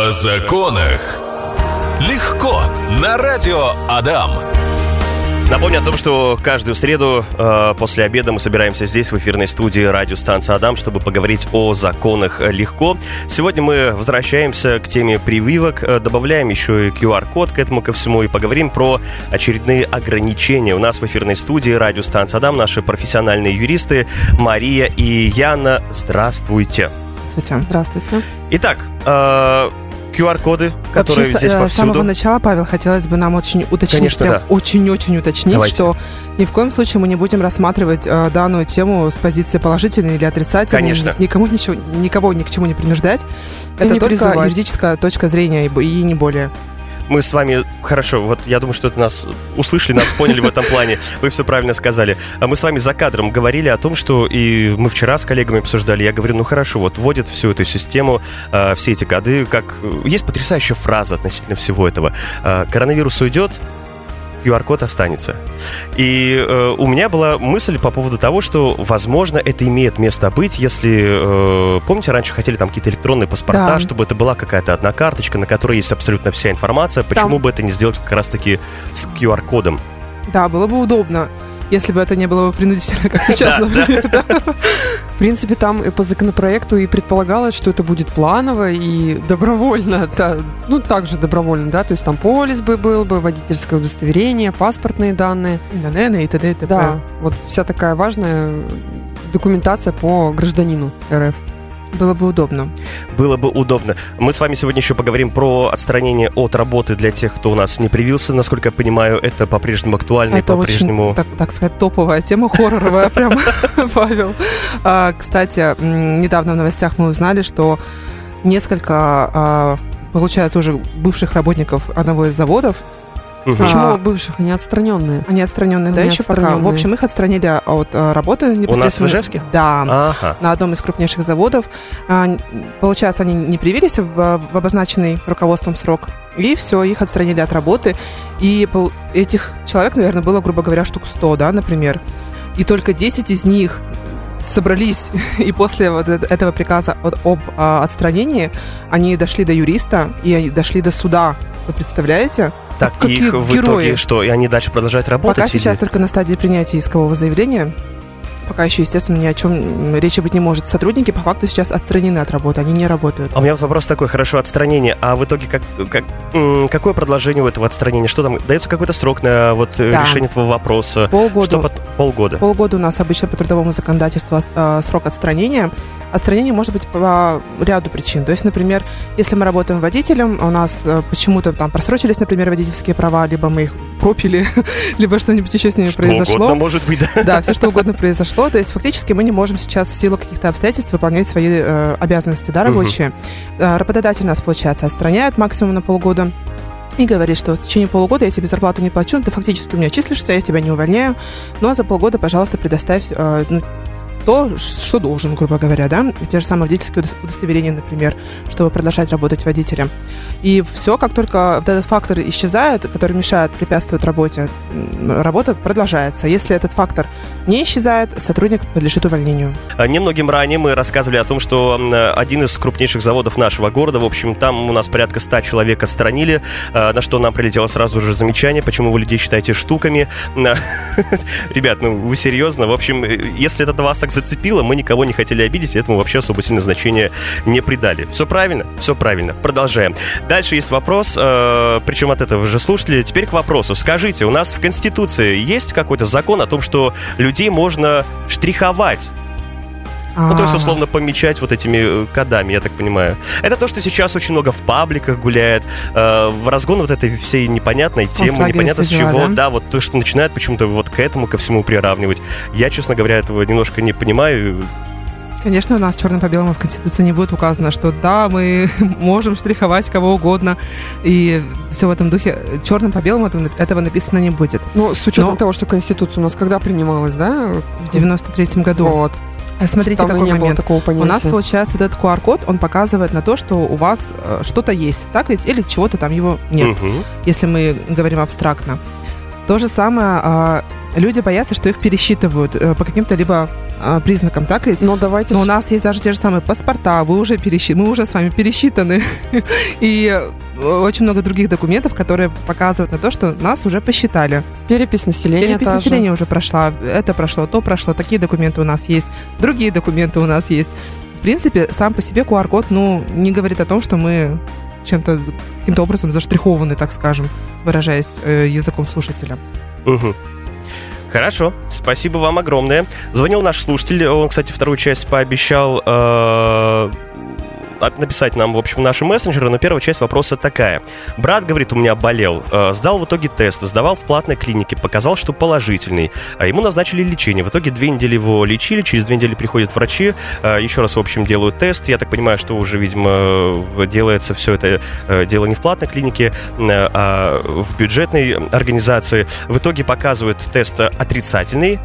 О законах. Легко. На радио Адам. Напомню о том, что каждую среду э, после обеда мы собираемся здесь, в эфирной студии радиостанции «Адам», чтобы поговорить о законах легко. Сегодня мы возвращаемся к теме прививок, э, добавляем еще и QR-код к этому ко всему и поговорим про очередные ограничения. У нас в эфирной студии радиостанции «Адам» наши профессиональные юристы Мария и Яна. Здравствуйте. Здравствуйте. Здравствуйте. Итак, э, QR-коды, которые Вообще, здесь с, э, повсюду. С самого начала, Павел, хотелось бы нам очень уточнить, Конечно, прям да. очень-очень уточнить, Давайте. что ни в коем случае мы не будем рассматривать э, данную тему с позиции положительной или отрицательной. Конечно. Никому ничего, никого ни к чему не принуждать. И Это не только призывать. юридическая точка зрения и, и не более. Мы с вами, хорошо, вот я думаю, что это нас услышали, нас поняли в этом плане. Вы все правильно сказали. А Мы с вами за кадром говорили о том, что и мы вчера с коллегами обсуждали. Я говорю, ну хорошо, вот вводят всю эту систему, а, все эти коды, как... Есть потрясающая фраза относительно всего этого. А, Коронавирус уйдет, QR-код останется. И э, у меня была мысль по поводу того, что, возможно, это имеет место быть, если, э, помните, раньше хотели там какие-то электронные паспорта, Да. чтобы это была какая-то одна карточка, на которой есть абсолютно вся информация. Почему бы это не сделать как раз-таки с QR-кодом? Да, было бы удобно, если бы это не было бы принудительно, как сейчас, Да, например. да. В принципе, там и по законопроекту и предполагалось, что это будет планово и добровольно, да, ну, также добровольно, да, то есть там полис бы был бы, водительское удостоверение, паспортные данные, и т.д. и т.п. да, вот вся такая важная документация по гражданину РФ. Было бы удобно. Было бы удобно. Мы с вами сегодня еще поговорим про отстранение от работы для тех, кто у нас не привился. Насколько я понимаю, это по-прежнему актуально и Это по-прежнему... очень, так, так сказать, топовая тема, хорроровая прям, Павел. А, Кстати, недавно в новостях мы узнали, что несколько, а, получается, уже бывших работников одного из заводов, Мгм. Почему А. бывших, они отстраненные? они отстраненные, да, Они еще пока. В отстраненные. общем, их отстранили от а, работы У нас в непосредственно. Ижевске? Да. Ага. на одном из крупнейших заводов. А, Получается, они не привились в, в обозначенный руководством срок. И все, их отстранили от работы. И пол- этих человек, наверное, было, грубо говоря, штук 100, да, например. И только 10 из них собрались, и после вот эт- этого приказа от- об а, отстранении они дошли до юриста, и они дошли до суда. Вы представляете? Так, Какие их в герои? итоге что? И они дальше продолжают работать? Пока или- сейчас только на стадии принятия искового заявления. Пока еще, естественно, ни о чем речи быть не может. Сотрудники по факту сейчас отстранены от работы, они не работают. А у меня вот вопрос такой, хорошо, отстранение, а в итоге как, как, какое продолжение у этого отстранения? Что там, дается какой-то срок на вот э, Да. решение этого вопроса? Полгода. Что полгода? Полгода у нас обычно по трудовому законодательству э, срок отстранения. Отстранение может быть по ряду причин. То есть, например, если мы работаем водителем, у нас э, почему-то там просрочились, например, водительские права, либо мы их пропили, либо что-нибудь еще с ними Что произошло. угодно может быть, да? Да, все что угодно произошло. То есть фактически мы не можем сейчас в силу каких-то обстоятельств выполнять свои э, обязанности, да, рабочие. Э, работодатель нас, получается, отстраняет максимум на полгода и говорит, что в течение полугода я тебе зарплату не плачу, ты фактически у меня числишься, я тебя не увольняю, но за полгода, пожалуйста, предоставь э, ну, то, что должен, грубо говоря, да, те же самые водительские удос- удостоверения, например, чтобы продолжать работать водителем. И все, как только этот фактор исчезает, который мешает, препятствует работе, работа продолжается. Если этот фактор не исчезает, сотрудник подлежит увольнению. А, Немногим ранее мы рассказывали о том, что один из крупнейших заводов нашего города, в общем, там у нас порядка 100 человек отстранили, э, на что нам прилетело сразу же замечание, почему вы людей считаете штуками. Ребят, ну вы серьезно? В общем, э, если это вас так зацепило, мы никого не хотели обидеть, и этому вообще особо сильно значения не придали. Все правильно? Все правильно. Продолжаем. Дальше есть вопрос, э, причем от этого же слушатели. Теперь к вопросу. Скажите, у нас в Конституции есть какой-то закон о том, что людей можно штриховать? Ну, то есть, А, условно, помечать вот этими э, кодами, я так понимаю. Это то, что сейчас очень много в пабликах гуляет, э, в разгон вот этой всей непонятной темы, непонятно с чего, да? да? вот то, что начинают почему-то вот к этому, ко всему приравнивать. Я, честно говоря, этого немножко не понимаю. Конечно, у нас черным по белому в Конституции не будет указано, что да, мы можем штриховать кого угодно, и все в этом духе. Черным по белому этого, написано не будет. Ну, с учетом Но- того, что Конституция у нас когда принималась, да? В 93 году. Вот. А смотрите, Там какой не было момент. такого У нас, получается, этот QR-код, он показывает на то, что у вас э, что-то есть, так ведь? Или чего-то там его нет, Мгм. если мы говорим абстрактно. То же самое, а, люди боятся, что их пересчитывают э, по каким-то либо а, признакам, так ведь? Но давайте... Но у нас есть даже те же самые паспорта, вы уже пересчит... мы уже с вами пересчитаны. И очень много других документов, которые показывают на то, что нас уже посчитали. Перепись населения Перепись та же. населения уже прошла, это прошло, то прошло, такие документы у нас есть, другие документы у нас есть. В принципе, сам по себе QR-код, ну, не говорит о том, что мы чем-то, каким-то образом заштрихованы, так скажем, выражаясь э, языком слушателя. Мгм. Хорошо, спасибо вам огромное. Звонил наш слушатель, он, кстати, вторую часть пообещал э, написать нам, в общем, наши мессенджеры, но первая часть вопроса такая. Брат, говорит, у меня болел, э, сдал в итоге тест, сдавал в платной клинике, показал, что положительный, а ему назначили лечение. В итоге две недели его лечили, через две недели приходят врачи, э, еще раз, в общем, делают тест. Я так понимаю, что уже, видимо, делается все это э, дело не в платной клинике, а в бюджетной организации. В итоге показывают тест отрицательный,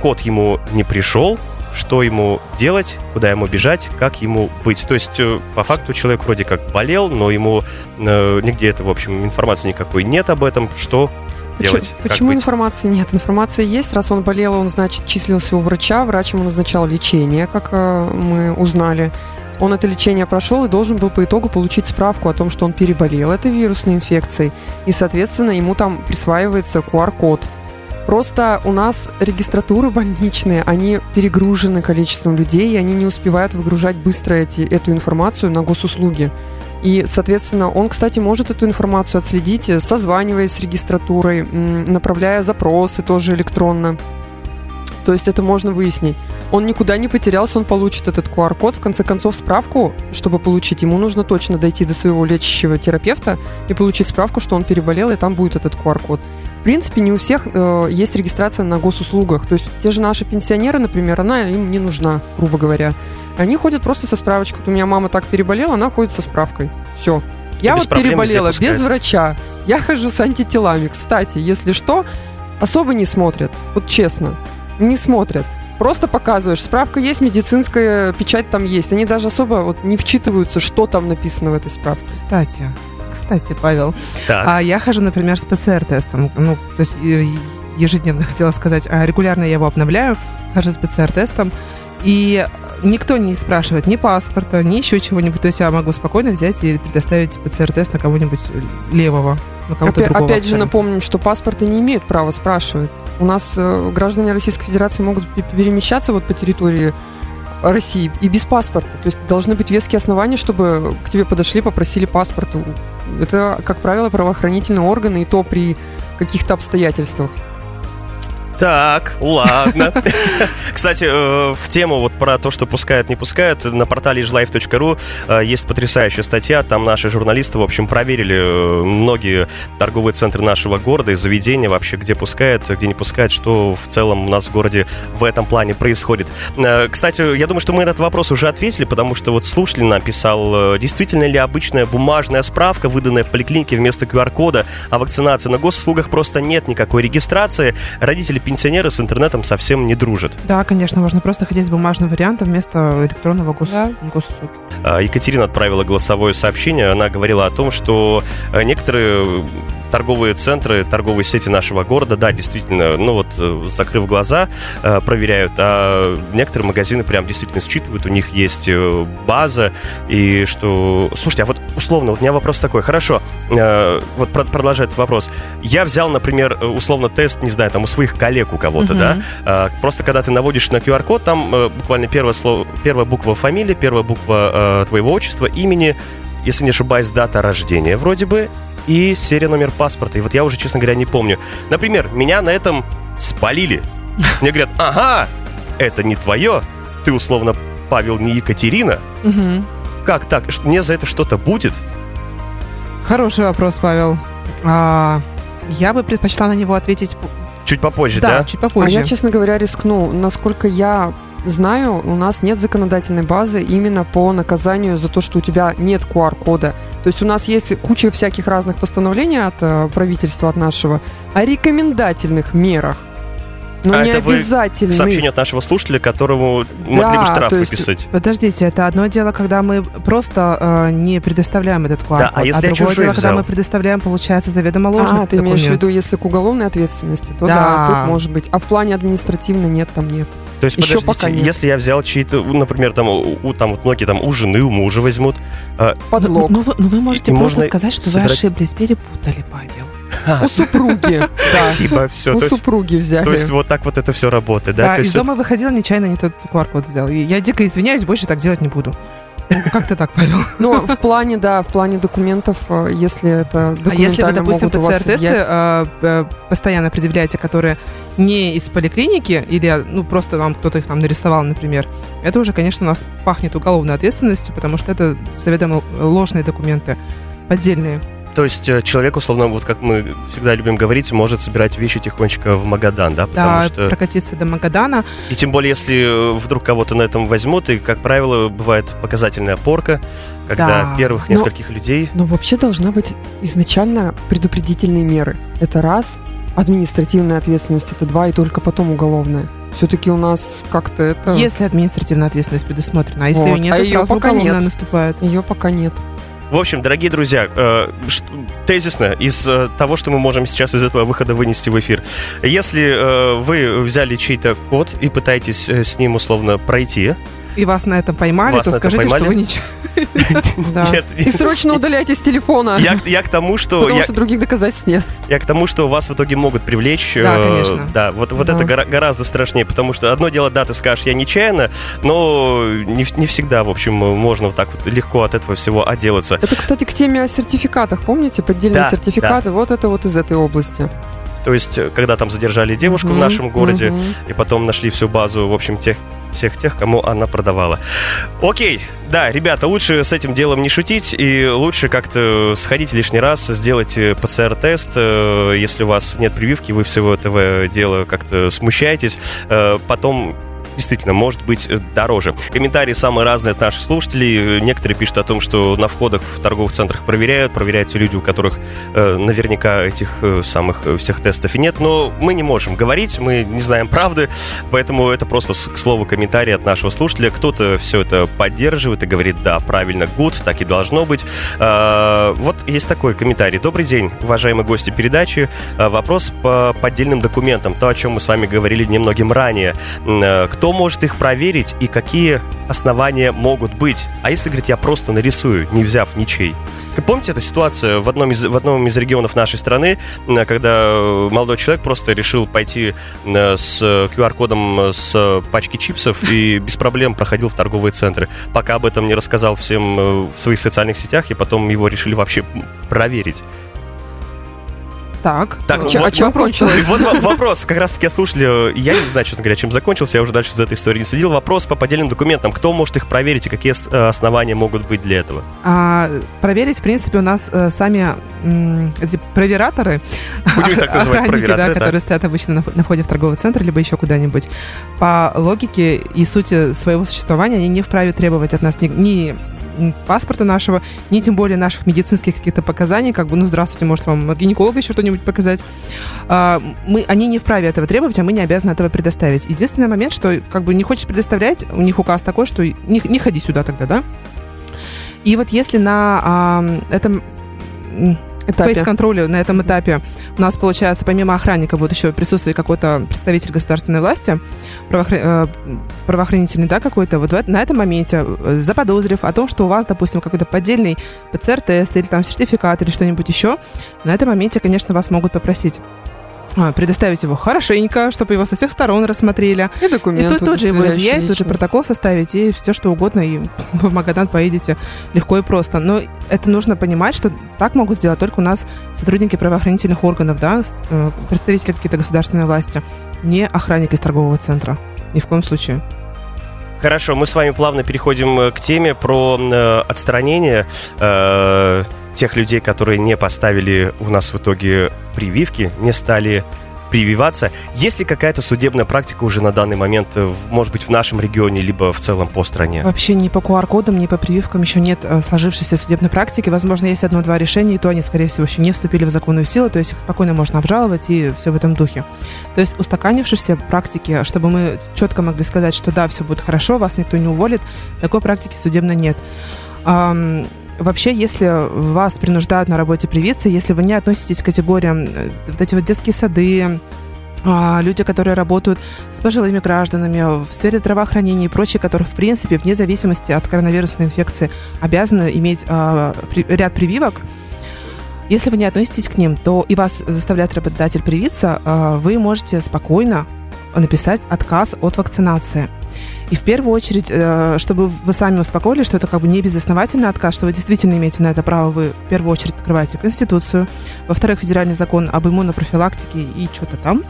код ему не пришел, что ему делать, куда ему бежать, как ему быть. То есть, э, по факту, человек вроде как болел, но ему э, нигде это, в общем, информации никакой нет об этом, что Почему, делать, почему быть. информации нет? Информация есть. Раз он болел, он, значит, числился у врача. Врач ему назначал лечение, как э, мы узнали. Он это лечение прошел и должен был по итогу получить справку о том, что он переболел этой вирусной инфекцией. И, соответственно, ему там присваивается QR-код. Просто у нас регистратуры больничные, они перегружены количеством людей, и они не успевают выгружать быстро эти, эту информацию на госуслуги. И, соответственно, он, кстати, может эту информацию отследить, э, созваниваясь с регистратурой, направляя запросы тоже электронно. То есть это можно выяснить. Он никуда не потерялся, он получит этот QR-код. В конце концов, справку, чтобы получить, ему нужно точно дойти до своего лечащего терапевта и получить справку, что он переболел, и там будет этот QR-код. В принципе, не у всех э, есть регистрация на госуслугах. То есть те же наши пенсионеры, например, она им не нужна, грубо говоря. Они ходят просто со справочкой. Вот у меня мама так переболела, она ходит со справкой. Все. Я без вот переболела без врача. Я хожу с антителами. Кстати, если что, особо не смотрят. Вот честно. Не смотрят. Просто показываешь, справка есть, медицинская печать там есть. Они даже особо вот не вчитываются, что там написано в этой справке. Кстати, кстати, Павел, Так, а я хожу, например, с ПЦР-тестом. Ну, то есть э, ежедневно хотела сказать, а регулярно я его обновляю, хожу с ПЦР-тестом, и никто не спрашивает ни паспорта, ни еще чего-нибудь. То есть я могу спокойно взять и предоставить ПЦР-тест на кого-нибудь левого, на кого-то Опять, другого. опять же напомним, что паспорты не имеют права спрашивать. У нас э, граждане Российской Федерации могут пе- перемещаться вот по территории России и без паспорта. То есть должны быть веские основания, чтобы к тебе подошли, попросили паспорт. Это, как правило, правоохранительные органы, и то при каких-то обстоятельствах. Так, ладно. Кстати, э, в тему вот про то, что пускают, не пускают, на портале islife.ru э, есть потрясающая статья. Там наши журналисты, в общем, проверили э, многие торговые центры нашего города и заведения вообще, где пускают, где не пускают, что в целом у нас в городе в этом плане происходит. Кстати, я думаю, что мы этот вопрос уже ответили, потому что вот слушатель написал, действительно ли обычная бумажная справка, выданная в поликлинике вместо QR-кода, а вакцинации на госуслугах просто нет никакой регистрации. Родители пенсионеры с интернетом совсем не дружат. Да, конечно, можно просто ходить с бумажным вариантом вместо электронного гос... Да. госуслуги. А, Екатерина отправила голосовое сообщение. Она говорила о том, что э, некоторые торговые центры, торговые сети нашего города, да, действительно, ну вот, э, закрыв глаза, э, проверяют, а некоторые магазины прям действительно считывают, у них есть э, база, и что... Слушайте, а вот условно, вот у меня вопрос такой, хорошо, вот про- продолжая этот вопрос. Я взял, например, условно тест, не знаю, там у своих коллег у кого-то, Мгм. да, Просто когда ты наводишь на QR-код, там буквально первое слово, первая буква фамилии, первая буква твоего отчества, имени, если не ошибаюсь, дата рождения вроде бы, и серия номер паспорта. И вот я уже, честно говоря, не помню. Например, меня на этом спалили. Мне говорят, ага, это не твое, ты условно Павел не Екатерина. Мгм. Как так? Мне за это что-то будет? Хороший вопрос, Павел. А, я бы предпочла на него ответить Чуть попозже, да, да? чуть попозже. А я, честно говоря, рискну. Насколько я знаю, у нас нет законодательной базы именно по наказанию за то, что у тебя нет QR-кода. То есть у нас есть куча всяких разных постановлений от э, правительства, от нашего, о рекомендательных мерах. Но А не это вы обязательных. Сообщение от нашего слушателя, которому могли бы Да, штраф то есть- выписать. Подождите, это одно дело, когда мы просто э, не предоставляем этот QR-код, Да, а если я другое дело, когда взял? мы предоставляем, получается, заведомо ложный А, ты имеешь в виду, если к уголовной ответственности, то да. Да. тут может быть. А в плане административной нет, там нет. То есть, Еще подождите, пока нет. если я взял чьи-то, например, там, у, там вот многие там у жены, у мужа возьмут. а, Подлог. Ну, вы, ну, вы можете И просто можно сказать, что собирать- вы ошиблись, перепутали, Павел. У супруги. Спасибо, все. У супруги взяли. то есть вот так вот это все работает, да? Да, из дома выходила, нечаянно не тот QR-код взял. И я дико извиняюсь, больше так делать не буду. Ну, Как-то так, Павел. Ну, в плане, да, в плане документов, э, если это А если вы, допустим, ПЦР-тесты э, э, постоянно предъявляете, которые не из поликлиники, или ну просто вам кто-то их там нарисовал, например, это уже, конечно, у нас пахнет уголовной ответственностью, потому что это заведомо ложные документы, поддельные. То есть э, человек, условно, вот как мы всегда любим говорить, может собирать вещи тихонечко в Магадан, да? Потому Да, что... прокатиться до Магадана. И тем более, если э, вдруг кого-то на этом возьмут, и, как правило, бывает показательная порка, когда Да. первых Но- нескольких людей... Но вообще должна быть изначально предупредительные меры. Это раз. Административная ответственность это два, и только потом уголовная. Все-таки у нас как-то это... Если административная ответственность предусмотрена, а если Вот. ее нет, А то её сразу пока уголовная нет. наступает. Ее пока нет. В общем, дорогие друзья, э, тезисно из э, того, что мы можем сейчас из этого выхода вынести в эфир. Если э, вы взяли чей-то код и пытаетесь с ним условно пройти, И вас на этом поймали, Вас то скажите, что поймали? вы ничего. И срочно удаляйте с телефона. я, к тому, что Потому что других доказательств нет. я к тому, что вас в итоге могут привлечь. Да, э, конечно. Да, вот, это гора- гораздо страшнее, потому что одно дело, да, ты скажешь, я нечаянно, но не, всегда, в общем, можно вот так вот легко от этого всего отделаться. Это, кстати, к теме о сертификатах. Помните, поддельные сертификаты? Вот это вот из этой области. То есть, э, когда там задержали девушку в Мгм, нашем городе, мгм. и потом нашли всю базу, в общем, тех, всех тех, кому она продавала. Окей, да, ребята, лучше с этим делом не шутить, и лучше как-то сходить лишний раз, сделать э, ПЦР-тест, э, если у вас нет прививки, вы всего этого дела как-то смущаетесь, потом действительно может быть э, дороже. Комментарии самые разные от наших слушателей. Некоторые пишут о том, что на входах в торговых центрах проверяют, проверяют те люди, у которых э, наверняка этих э, самых э, всех тестов и нет. Но мы не можем говорить, мы не знаем правды, поэтому это просто, к слову, комментарий от нашего слушателя. Кто-то все это поддерживает и говорит, да, правильно, гуд, так и должно быть. А, вот есть такой комментарий. Добрый день, уважаемые гости передачи. А, Вопрос по поддельным документам, то, о чем мы с вами говорили немногим ранее. Э, Кто может их проверить и какие основания могут быть? А если, говорит, я просто нарисую, не взяв ничей? Помните эту ситуацию в одном из, в одном из регионов нашей страны, м, когда э, молодой человек просто решил пойти э, с QR-кодом э, с пачки чипсов и без проблем проходил в торговые центры, пока об этом не рассказал всем э, в своих социальных сетях, и потом его решили вообще проверить. Так. Так, ну, Чё- вот а чем вопрос, кончилось? вот во- вопрос, как раз таки слушали, я не знаю, честно говоря, чем закончился, я уже дальше за этой историей не следил. Вопрос по поддельным документам. Кто может их проверить и какие э, основания могут быть для этого? А, проверить, в принципе, у нас э, сами м, эти провераторы, Будем так называть, провераторы, да, да. которые стоят обычно на, на входе в торговый центр, либо еще куда-нибудь, по логике и сути своего существования они не вправе требовать от нас ни, ни паспорта нашего, ни тем более наших медицинских каких-то показаний, как бы, ну, здравствуйте, может, вам от гинеколога еще что-нибудь показать. А, мы, они не вправе этого требовать, а мы не обязаны этого предоставить. Единственный момент, что, как бы, не хочешь предоставлять, у них указ такой, что не, не ходи сюда тогда, да? И вот если на а, этом Этапе. фейс-контроле на этом этапе. У нас, получается, помимо охранника будет еще присутствовать какой-то представитель государственной власти, правоохра- э, правоохранительный, да, какой-то, вот на этом моменте, э, заподозрив о том, что у вас, допустим, какой-то поддельный ПЦР-тест или там сертификат или что-нибудь еще, на этом моменте, конечно, вас могут попросить предоставить его хорошенько, чтобы его со всех сторон рассмотрели. И И документы, тут, тут же его изъять, тут же протокол составить и все что угодно, и в Магадан поедете легко и просто. Но это нужно понимать, что так могут сделать только у нас сотрудники правоохранительных органов, да, э, представители какие-то государственной власти, не охранник из торгового центра. Ни в коем случае. Хорошо, мы с вами плавно переходим э, к теме про э, отстранение э, тех людей, которые не поставили у нас в итоге прививки, не стали прививаться. Есть ли какая-то судебная практика уже на данный момент, э, может быть, в нашем регионе, либо в целом по стране? Вообще ни по QR-кодам, ни по прививкам еще нет э, сложившейся судебной практики. Возможно, есть одно-два решения, и то они, скорее всего, еще не вступили в законную силу, то есть их спокойно можно обжаловать и все в этом духе. То есть устаканившейся практики, чтобы мы четко могли сказать, что да, все будет хорошо, вас никто не уволит, такой практики судебно нет. Вообще, если вас принуждают на работе привиться, если вы не относитесь к категориям э, вот эти вот детские сады, а, люди, которые работают с пожилыми гражданами в сфере здравоохранения и прочие, которые, в принципе, вне зависимости от коронавирусной инфекции, обязаны иметь а, ряд прививок. Если вы не относитесь к ним, то и вас заставляет работодатель привиться, а, вы можете спокойно написать отказ от вакцинации. И в первую очередь, э, чтобы вы сами успокоили, что это как бы не безосновательный отказ, что вы действительно имеете на это право, вы в первую очередь открываете Конституцию, во-вторых, федеральный закон об иммунопрофилактике и что-то там.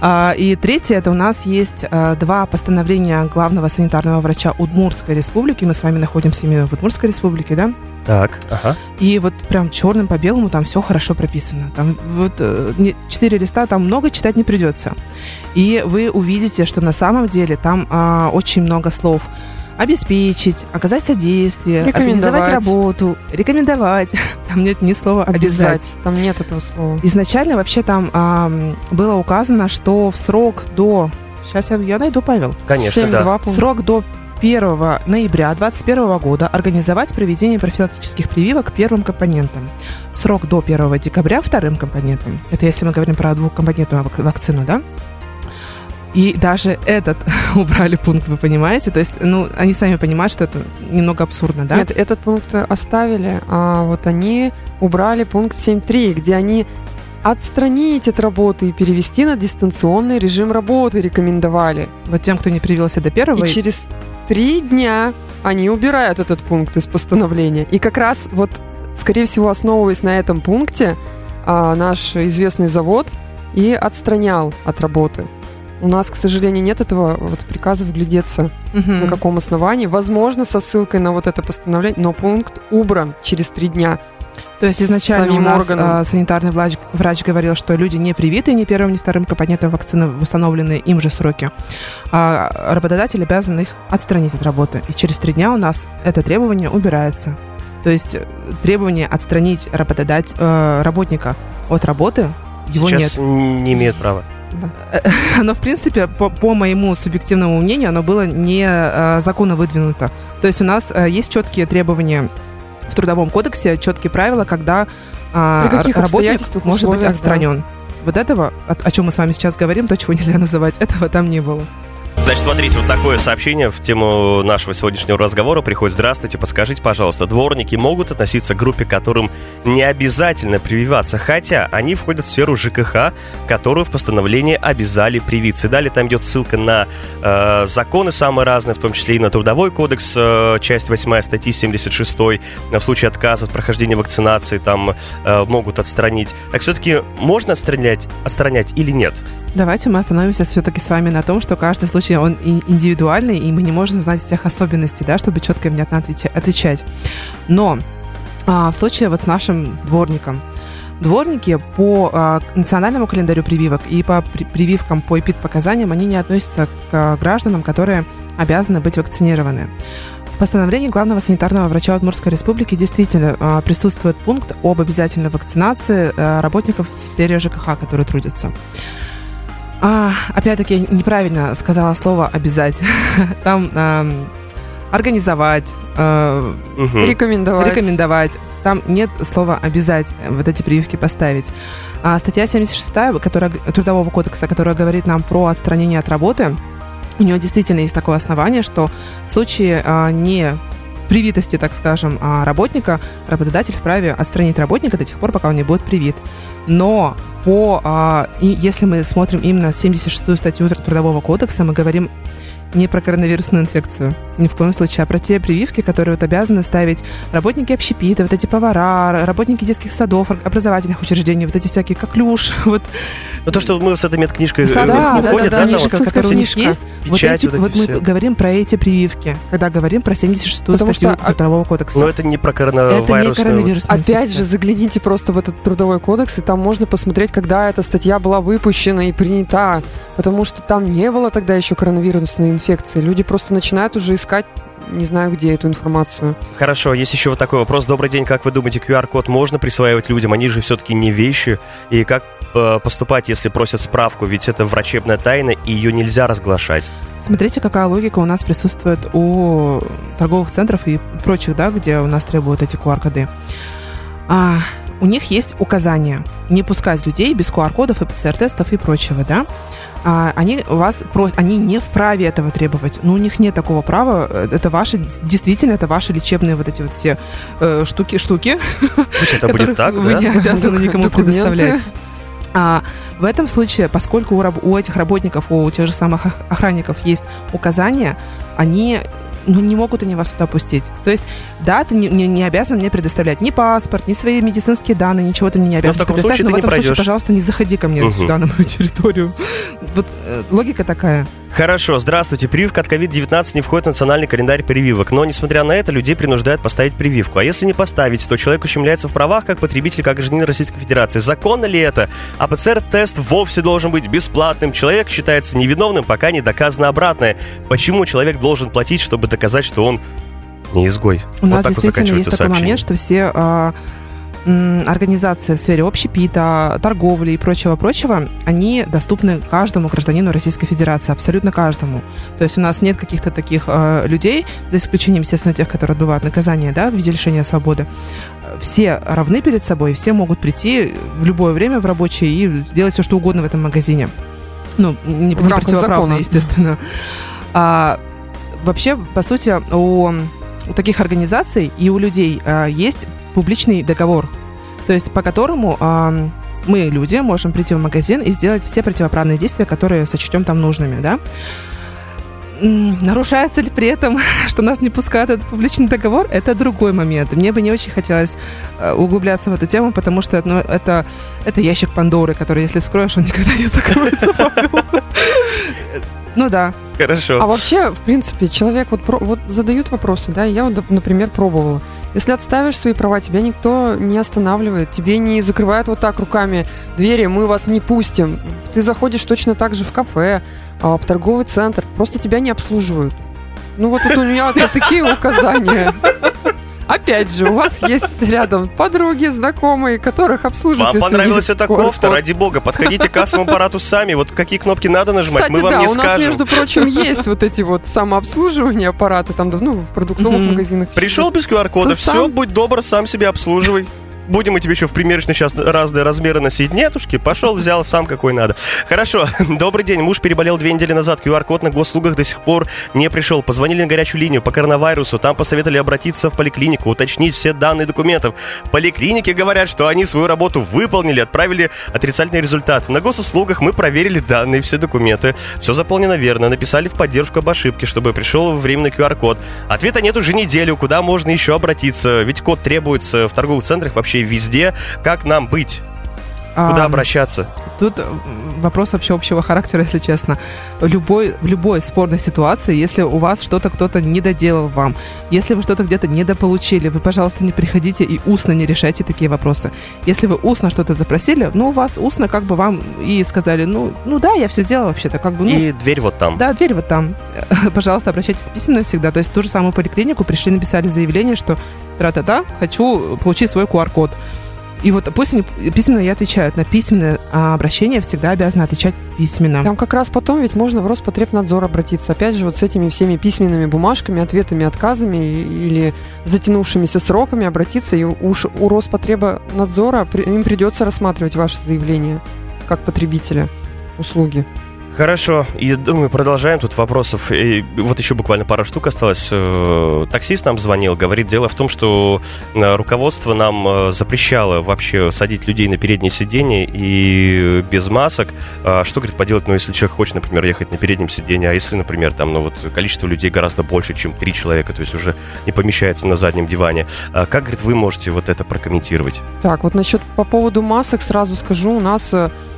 А, и третье, это у нас есть э, два постановления главного санитарного врача Удмуртской республики, мы с вами находимся именно в Удмуртской республике, да? Так, ага. И вот прям черным по белому там все хорошо прописано. Там вот э, четыре листа, там много читать не придется. И вы увидите, что на самом деле там а, очень много слов обеспечить, оказать содействие, организовать работу, рекомендовать. Там нет ни слова обязать. обязать. Там нет этого слова. Изначально вообще там а, было указано, что в срок до... Сейчас я, я найду, Павел. Конечно, 7, да. Срок до 1 ноября 2021 года организовать проведение профилактических прививок первым компонентом. Срок до 1 декабря вторым компонентом. Это если мы говорим про двухкомпонентную вакцину, да? И даже этот убрали пункт, вы понимаете? То есть, ну, они сами понимают, что это немного абсурдно, да? Нет, этот пункт оставили, а вот они убрали пункт 7.3, где они отстранить от работы и перевести на дистанционный режим работы рекомендовали. Вот тем, кто не привился до первого. И через три дня они убирают этот пункт из постановления. И как раз вот, скорее всего, основываясь на этом пункте, а, наш известный завод и отстранял от работы. У нас, к сожалению, нет этого вот приказа вглядеться, угу. на каком основании. Возможно, со ссылкой на вот это постановление, но пункт убран через три дня. То есть изначально у нас а, санитарный врач, врач говорил, что люди не привиты ни первым, ни вторым компонентом вакцины в установленные им же сроки. А работодатель обязан их отстранить от работы. И через три дня у нас это требование убирается. То есть э, требование отстранить работодатель, э, работника от работы его Сейчас нет. не имеет права. Да. Оно, в принципе, по, по моему субъективному мнению, оно было не э, законно выдвинуто. То есть у нас э, есть четкие требования в Трудовом кодексе четкие правила, когда а, работник может быть отстранен. Да. Вот этого, о, о чем мы с вами сейчас говорим, то, чего нельзя называть, этого там не было. Значит, смотрите, вот такое сообщение в тему нашего сегодняшнего разговора приходит. Здравствуйте, подскажите, пожалуйста, дворники могут относиться к группе, которым не обязательно прививаться, хотя они входят в сферу ЖКХ, которую в постановлении обязали привиться. И далее там идет ссылка на э, законы самые разные, в том числе и на Трудовой кодекс, э, часть 8 статьи 76, в случае отказа от прохождения вакцинации там э, могут отстранить. Так все-таки можно отстранять, отстранять или нет? Давайте мы остановимся все-таки с вами на том, что каждый случай, он индивидуальный, и мы не можем знать всех особенностей, да, чтобы четко и внятно отвечать. Но а, в случае вот с нашим дворником, Дворники по а, национальному календарю прививок и по при, прививкам по эпид-показаниям, они не относятся к гражданам, которые обязаны быть вакцинированы. В постановлении главного санитарного врача Удмуртской республики действительно а, присутствует пункт об обязательной вакцинации а, работников в сфере ЖКХ, которые трудятся. А, опять-таки, неправильно сказала слово «обязать». Там а, организовать, а, угу. рекомендовать. рекомендовать. Там нет слова «обязать» вот эти прививки поставить. А статья 76 которая, Трудового кодекса, которая говорит нам про отстранение от работы, у нее действительно есть такое основание, что в случае а, не привитости, так скажем, а, работника, работодатель вправе отстранить работника до тех пор, пока он не будет привит. Но по, а, если мы смотрим именно 76-ю статью Трудового кодекса, мы говорим не про коронавирусную инфекцию, ни в коем случае, а про те прививки, которые вот обязаны ставить работники общепита, вот эти повара, работники детских садов, образовательных учреждений, вот эти всякие коклюш, вот. Ну то, что мы с этой медкнижкой да, да, уходит, да, да, да, книжка, вот, которая у них есть, печать, вот, эти, вот, вот мы говорим про эти прививки, когда говорим про 76-ю статью что, а, Трудового кодекса. Но это не про коронавирусную. Это не коронавирусную Опять же, загляните просто в этот Трудовой кодекс, и там можно посмотреть, когда эта статья была выпущена и принята, потому что там не было тогда еще коронавирусной инфекции. Люди просто начинают уже искать не знаю, где эту информацию. Хорошо, есть еще вот такой вопрос. Добрый день, как вы думаете, QR-код можно присваивать людям? Они же все-таки не вещи. И как э, поступать, если просят справку? Ведь это врачебная тайна, и ее нельзя разглашать. Смотрите, какая логика у нас присутствует у торговых центров и прочих, да, где у нас требуют эти QR-коды. А, у них есть указания не пускать людей без QR-кодов и ПЦР-тестов и прочего, да? А, они вас просят, они не вправе этого требовать. Но у них нет такого права. Это ваши, действительно, это ваши лечебные вот эти вот все э, штуки, штуки. Пусть это будет так, вы да? не обязаны никому предоставлять. А в этом случае, поскольку у, раб- у этих работников, у тех же самых ох- охранников есть указания, они ну, не могут они вас туда пустить. То есть, да, ты не, не, не обязан мне предоставлять ни паспорт, ни свои медицинские данные, ничего ты мне не обязан в таком предоставить. случае но в не этом пройдешь. случае, пожалуйста, не заходи ко мне Мгм. сюда, на мою территорию. Вот э, логика такая. Хорошо, здравствуйте. Прививка от COVID-19 не входит в национальный календарь прививок, но, несмотря на это, людей принуждают поставить прививку. А если не поставить, то человек ущемляется в правах как потребитель, как гражданин Российской Федерации. Законно ли это? А ПЦР-тест вовсе должен быть бесплатным. Человек считается невиновным, пока не доказано обратное. Почему человек должен платить, чтобы доказать, что он не изгой? У вот нас так вот действительно есть заканчивается такой сообщение. момент, что все а, организации в сфере общепита, торговли и прочего-прочего, они доступны каждому гражданину Российской Федерации, абсолютно каждому. То есть у нас нет каких-то таких а, людей, за исключением, естественно, тех, которые отбывают наказание да, в виде лишения свободы. Все равны перед собой, все могут прийти в любое время в рабочий и делать все, что угодно в этом магазине. Ну, не, не противоправно, закона. естественно. А, вообще, по сути, у, у таких организаций и у людей а, есть публичный договор, то есть по которому а, мы, люди, можем прийти в магазин и сделать все противоправные действия, которые сочтем там нужными, да. Нарушается ли при этом, что нас не пускают этот публичный договор, это другой момент. Мне бы не очень хотелось э, углубляться в эту тему, потому что ну, это, это ящик Пандоры, который, если вскроешь, он никогда не закроется. Ну да. Хорошо. А вообще, в принципе, человек вот, про- вот задают вопросы, да, я вот, например, пробовала. Если отставишь свои права, тебя никто не останавливает, тебе не закрывают вот так руками двери, мы вас не пустим. Ты заходишь точно так же в кафе, а, в торговый центр, просто тебя не обслуживают. Ну вот тут у меня такие указания. Опять же, у вас есть рядом подруги, знакомые, которых обслуживают. Вам понравилась эта кофта? Ради бога, подходите к кассовому аппарату сами. Вот какие кнопки надо нажимать, Кстати, мы вам да, не у нас, скажем. между прочим, есть вот эти вот самообслуживания аппараты, там, ну, в продуктовых магазинах. Пришел без QR-кода, все, будь добр, сам себя обслуживай. Будем мы тебе еще в примерочной сейчас разные размеры носить. Нетушки, пошел, взял сам какой надо. Хорошо, добрый день. Муж переболел две недели назад. QR-код на госуслугах до сих пор не пришел. Позвонили на горячую линию по коронавирусу. Там посоветовали обратиться в поликлинику, уточнить все данные документов. Поликлиники говорят, что они свою работу выполнили, отправили отрицательный результат. На госуслугах мы проверили данные, все документы. Все заполнено верно. Написали в поддержку об ошибке, чтобы пришел временный QR-код. Ответа нет уже неделю. Куда можно еще обратиться? Ведь код требуется в торговых центрах вообще везде. Как нам быть? Куда А, обращаться? Тут вопрос вообще общего характера, если честно. Любой, в любой спорной ситуации, если у вас что-то кто-то не доделал вам, если вы что-то где-то недополучили, вы, пожалуйста, не приходите и устно не решайте такие вопросы. Если вы устно что-то запросили, ну, у вас устно как бы вам и сказали, ну, ну да, я все сделала вообще-то, как бы, ну, И дверь вот там. да, дверь вот там. Пожалуйста, обращайтесь письменно всегда. То есть ту же самую поликлинику пришли, написали заявление, что тра-та-та, хочу получить свой QR-код. И вот пусть они письменно и отвечают. На письменное а, обращение всегда обязаны отвечать письменно. Там как раз потом ведь можно в Роспотребнадзор обратиться. Опять же, вот с этими всеми письменными бумажками, ответами, отказами или затянувшимися сроками обратиться. И уж у Роспотребнадзора им придется рассматривать ваше заявление как потребителя услуги. Хорошо, и думаю, продолжаем. Тут вопросов. И вот еще буквально пара штук осталось. Э, Таксист нам звонил, говорит, дело в том, что э, руководство нам э, запрещало вообще садить людей на переднее сиденье и без масок. А Что, говорит, поделать, ну, если человек хочет, например, ехать на переднем сиденье, а если, например, там, ну, вот количество людей гораздо больше, чем три человека, то есть уже не помещается на заднем диване. А Как, говорит, вы можете вот это прокомментировать? Так, вот насчет по поводу масок сразу скажу, у нас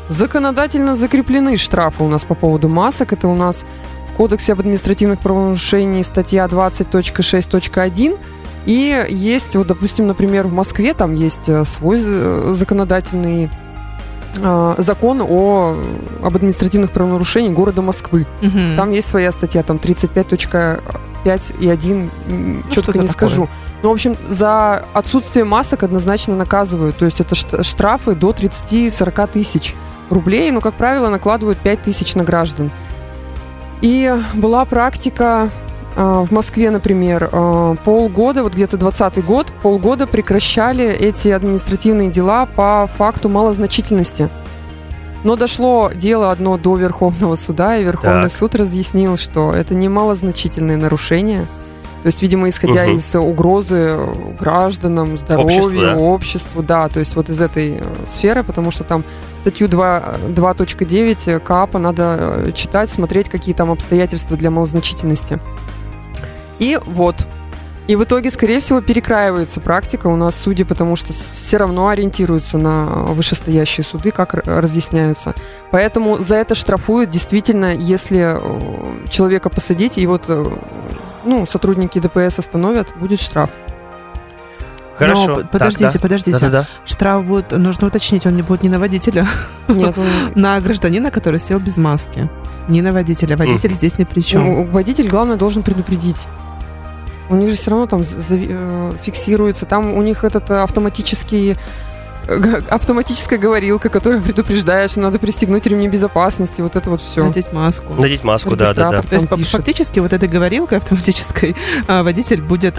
законодательно закреплены штрафы у нас по поводу масок. Это у нас в Кодексе об административных правонарушениях статья 20.6.1. И есть, вот, допустим, например, в Москве там есть э, свой э, законодательный э, закон о, об административных правонарушениях города Москвы. Мгм. Там есть своя статья, там 35.5 и 1, м, четко не такое. скажу. Ну, в общем, за отсутствие масок однозначно наказывают. То есть это шт- штрафы до 30-40 тысяч рублей, но, как правило, накладывают 5 тысяч на граждан. И была практика А, В Москве, например, а, полгода, вот где-то 20 год, полгода прекращали эти административные дела по факту малозначительности. Но дошло дело одно до Верховного суда, и Верховный Так. суд разъяснил, что это не малозначительные нарушения. То есть, видимо, исходя Мгм. из угрозы гражданам, здоровью, Обществу, да? обществу, да, то есть вот из этой э, сферы, потому что там статью 2, 2.9 КАПа надо э, читать, смотреть, какие там обстоятельства для малозначительности. И вот. И в итоге, скорее всего, перекраивается практика у нас судьи, потому что все равно ориентируются на вышестоящие суды, как разъясняются. Поэтому за это штрафуют действительно, если э, человека посадить, и вот э, ну, сотрудники ДПС остановят, будет штраф. Хорошо. Но, Так, подождите, да. подождите. Да-да-да. Штраф будет, нужно уточнить, он не будет не на водителя, Нет, он- на гражданина, который сел без маски. Не на водителя. Водитель здесь ни при чем. Ну, водитель, главное, должен предупредить. У них же все равно там э, фиксируется. Там у них этот э, автоматический э, автоматическая говорилка, которая предупреждает, что надо пристегнуть ремни безопасности, вот это вот все. Надеть маску. Надеть маску, да-да-да. Регистратор. То есть пишет. фактически вот этой говорилкой автоматической а, водитель будет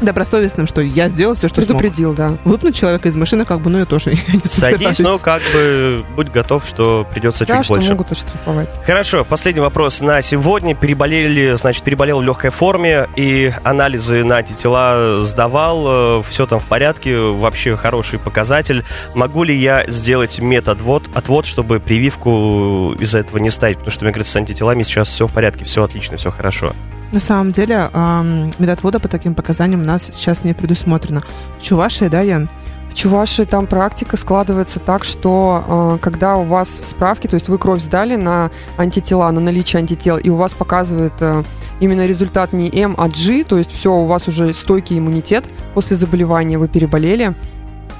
добросовестным, что я сделал все, что смог. Предупредил, да. Выпнуть человека из машины, как бы, ну, я тоже не Садись, но как бы будь готов, что придется Да, чуть что больше. могут оштрафовать. Хорошо, последний вопрос на сегодня. Переболели, значит, переболел в легкой форме, и анализы на антитела сдавал, все там в порядке, вообще хороший показатель. Могу ли я сделать методвод, отвод, чтобы прививку из-за этого не ставить? Потому что, мне кажется, с антителами сейчас все в порядке, все отлично, все хорошо. На самом деле, ам, медотвода по таким показаниям у нас сейчас не предусмотрено. В Чувашии, да, Ян? В Чувашии там практика складывается так, что э, когда у вас в справке, то есть вы кровь сдали на антитела, на наличие антител, и у вас показывает э, именно результат не М, а G, то есть все, у вас уже стойкий иммунитет после заболевания, вы переболели,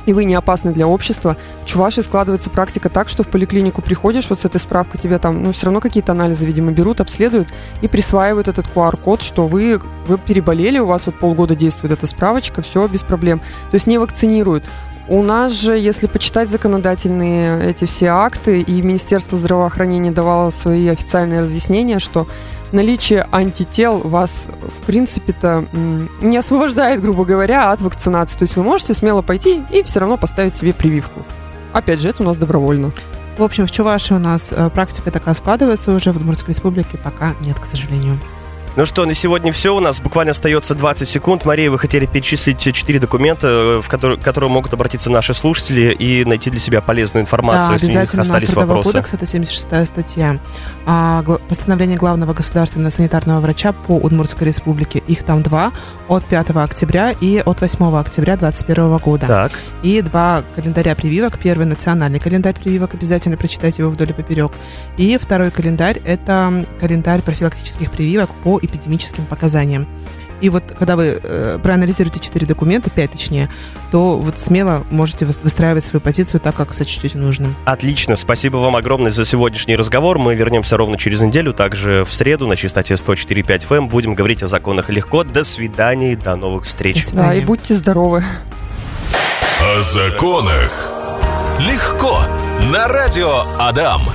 и вы не опасны для общества. В Чувашии складывается практика так, что в поликлинику приходишь, вот с этой справкой тебе там, ну, все равно какие-то анализы, видимо, берут, обследуют и присваивают этот QR-код, что вы, вы переболели, у вас вот полгода действует эта справочка, все без проблем. То есть не вакцинируют. У нас же, если почитать законодательные эти все акты, и Министерство здравоохранения давало свои официальные разъяснения, что наличие антител вас, в принципе-то, не освобождает, грубо говоря, от вакцинации. То есть вы можете смело пойти и все равно поставить себе прививку. Опять же, это у нас добровольно. В общем, в Чувашии у нас э, практика такая складывается уже, в Удмуртской республике пока нет, к сожалению. Ну что, на сегодня все. У нас буквально остается 20 секунд. Мария, вы хотели перечислить 4 документа, в которые, к которым могут обратиться наши слушатели и найти для себя полезную информацию, да, если у них обязательно. У нас остались вопросы. кодекс, это 76 статья. А, постановление главного государственного санитарного врача по Удмуртской республике. Их там два, от 5 октября и от 8 октября 2021 года. Так, И два календаря прививок. Первый национальный календарь прививок, обязательно прочитайте его вдоль и поперек. И второй календарь – это календарь профилактических прививок по эпидемическим показаниям. И вот когда вы э, проанализируете четыре документа, пять точнее, то вот смело можете выс- выстраивать свою позицию так, как сочтете нужным. отлично. Спасибо вам огромное за сегодняшний разговор. Мы вернемся ровно через неделю, также в среду на частоте 104.5 FM. Будем говорить о законах легко. До свидания и до новых встреч. До Да, и будьте здоровы. О законах. Легко. На радио Адам.